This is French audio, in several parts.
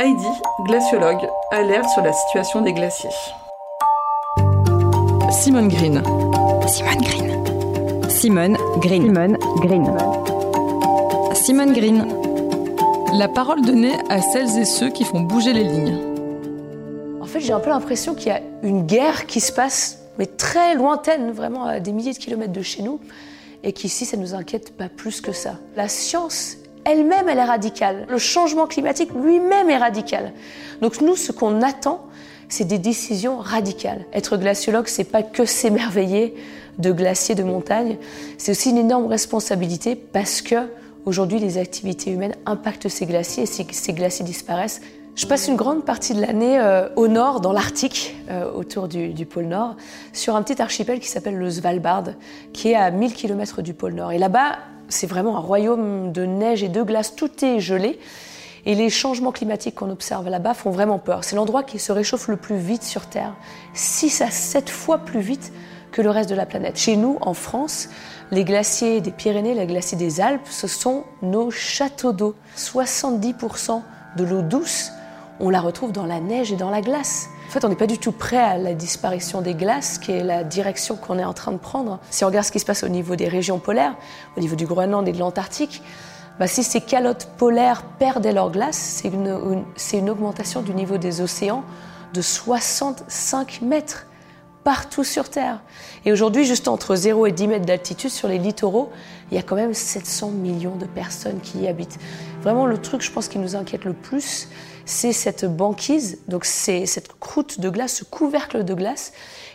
Heidi, glaciologue, alerte sur la situation des glaciers. Simone Green. Simone Green. Simone Green. Simone Green. Simone Green. La parole donnée à celles et ceux qui font bouger les lignes. En fait, j'ai un peu l'impression qu'il y a une guerre qui se passe, mais très lointaine, vraiment à des milliers de kilomètres de chez nous, et qu'ici, ça ne nous inquiète pas plus que ça. La science elle-même, elle est radicale. Le changement climatique lui-même est radical. Donc nous, ce qu'on attend, c'est des décisions radicales. Être glaciologue, c'est pas que s'émerveiller de glaciers de montagne, c'est aussi une énorme responsabilité parce que aujourd'hui les activités humaines impactent ces glaciers et ces glaciers disparaissent, je passe une grande partie de l'année euh, au nord, dans l'Arctique, euh, autour du, du, pôle Nord, sur un petit archipel qui s'appelle le Svalbard, qui est à 1000 km du pôle Nord. Et là-bas, c'est vraiment un royaume de neige et de glace, tout est gelé. Et les changements climatiques qu'on observe là-bas font vraiment peur. C'est l'endroit qui se réchauffe le plus vite sur Terre, 6 à 7 fois plus vite que le reste de la planète. Chez nous, en France, les glaciers des Pyrénées, les glaciers des Alpes, ce sont nos châteaux d'eau. 70% de l'eau douce on la retrouve dans la neige et dans la glace. En fait, on n'est pas du tout prêt à la disparition des glaces, qui est la direction qu'on est en train de prendre. Si on regarde ce qui se passe au niveau des régions polaires, au niveau du Groenland et de l'Antarctique, bah, si ces calottes polaires perdaient leur glace, c'est une, une augmentation du niveau des océans de 65 mètres partout sur Terre. Et aujourd'hui, juste entre 0 et 10 mètres d'altitude sur les littoraux, il y a quand même 700 millions de personnes qui y habitent. Vraiment, le truc, je pense, qui nous inquiète le plus, c'est cette banquise, donc c'est cette croûte de glace, ce couvercle de glace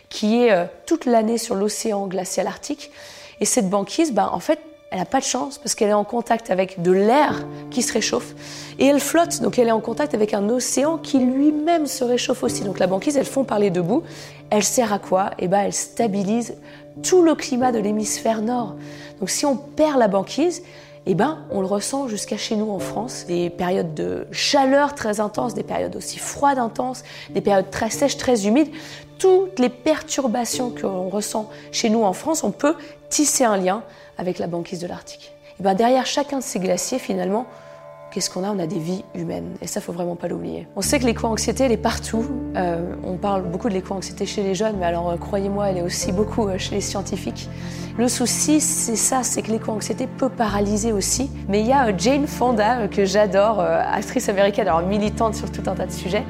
qui est euh, toute l'année sur l'océan glacial arctique. Et cette banquise, ben, en fait, elle n'a pas de chance parce qu'elle est en contact avec de l'air qui se réchauffe et elle flotte, donc elle est en contact avec un océan qui lui-même se réchauffe aussi. Donc la banquise, elle fond par les deux bouts. Elle sert à quoi? Eh ben, elle stabilise tout le climat de l'hémisphère nord. Donc si on perd la banquise, eh ben, on le ressent jusqu'à chez nous en France. Des périodes de chaleur très intenses, des périodes aussi froides intenses, des périodes très sèches, très humides. Toutes les perturbations qu'on ressent chez nous en France, on peut tisser un lien avec la banquise de l'Arctique. Et ben derrière chacun de ces glaciers, finalement, qu'est-ce qu'on a? On a des vies humaines. Et ça, faut vraiment pas l'oublier. On sait que l'éco-anxiété, elle est partout. Euh, on parle beaucoup de l'éco-anxiété chez les jeunes, mais alors, euh, croyez-moi, elle est aussi beaucoup euh, chez les scientifiques. Le souci, c'est ça, c'est que l'éco-anxiété peut paralyser aussi. Mais il y a Jane Fonda, que j'adore, actrice américaine, alors militante sur tout un tas de sujets,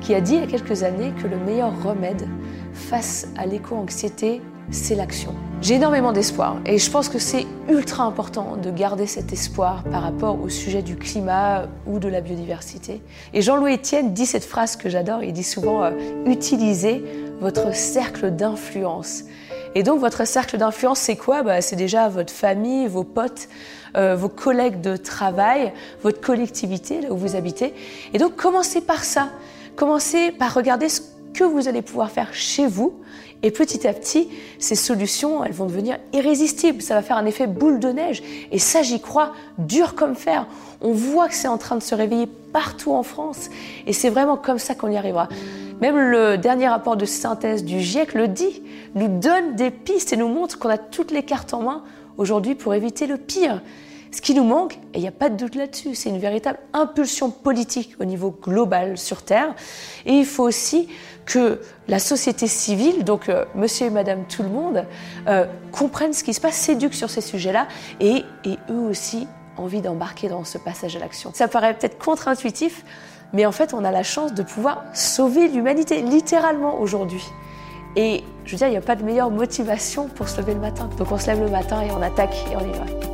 qui a dit il y a quelques années que le meilleur remède face à l'éco-anxiété, c'est l'action. J'ai énormément d'espoir et je pense que c'est ultra important de garder cet espoir par rapport au sujet du climat ou de la biodiversité. Et Jean-Louis Etienne dit cette phrase que j'adore, il dit souvent euh, utilisez votre cercle d'influence. Et donc votre cercle d'influence, c'est quoi? Bah, C'est déjà votre famille, vos potes, euh, vos collègues de travail, votre collectivité, là où vous habitez. Et donc commencez par ça. Commencez par regarder ce que vous allez pouvoir faire chez vous et petit à petit, ces solutions, elles vont devenir irrésistibles. Ça va faire un effet boule de neige. Et ça, j'y crois, dur comme fer. On voit que c'est en train de se réveiller partout en France. Et c'est vraiment comme ça qu'on y arrivera. Même le dernier rapport de synthèse du GIEC le dit, nous donne des pistes et nous montre qu'on a toutes les cartes en main aujourd'hui pour éviter le pire. Ce qui nous manque, et il n'y a pas de doute là-dessus, c'est une véritable impulsion politique au niveau global sur Terre. Et il faut aussi que la société civile, donc euh, monsieur et madame tout le monde, euh, comprennent ce qui se passe, s'éduquent sur ces sujets-là et, eux aussi envie d'embarquer dans ce passage à l'action. Ça paraît peut-être contre-intuitif, mais en fait, on a la chance de pouvoir sauver l'humanité, littéralement aujourd'hui. Et je veux dire, il n'y a pas de meilleure motivation pour se lever le matin. Donc on se lève le matin et on attaque et on y va.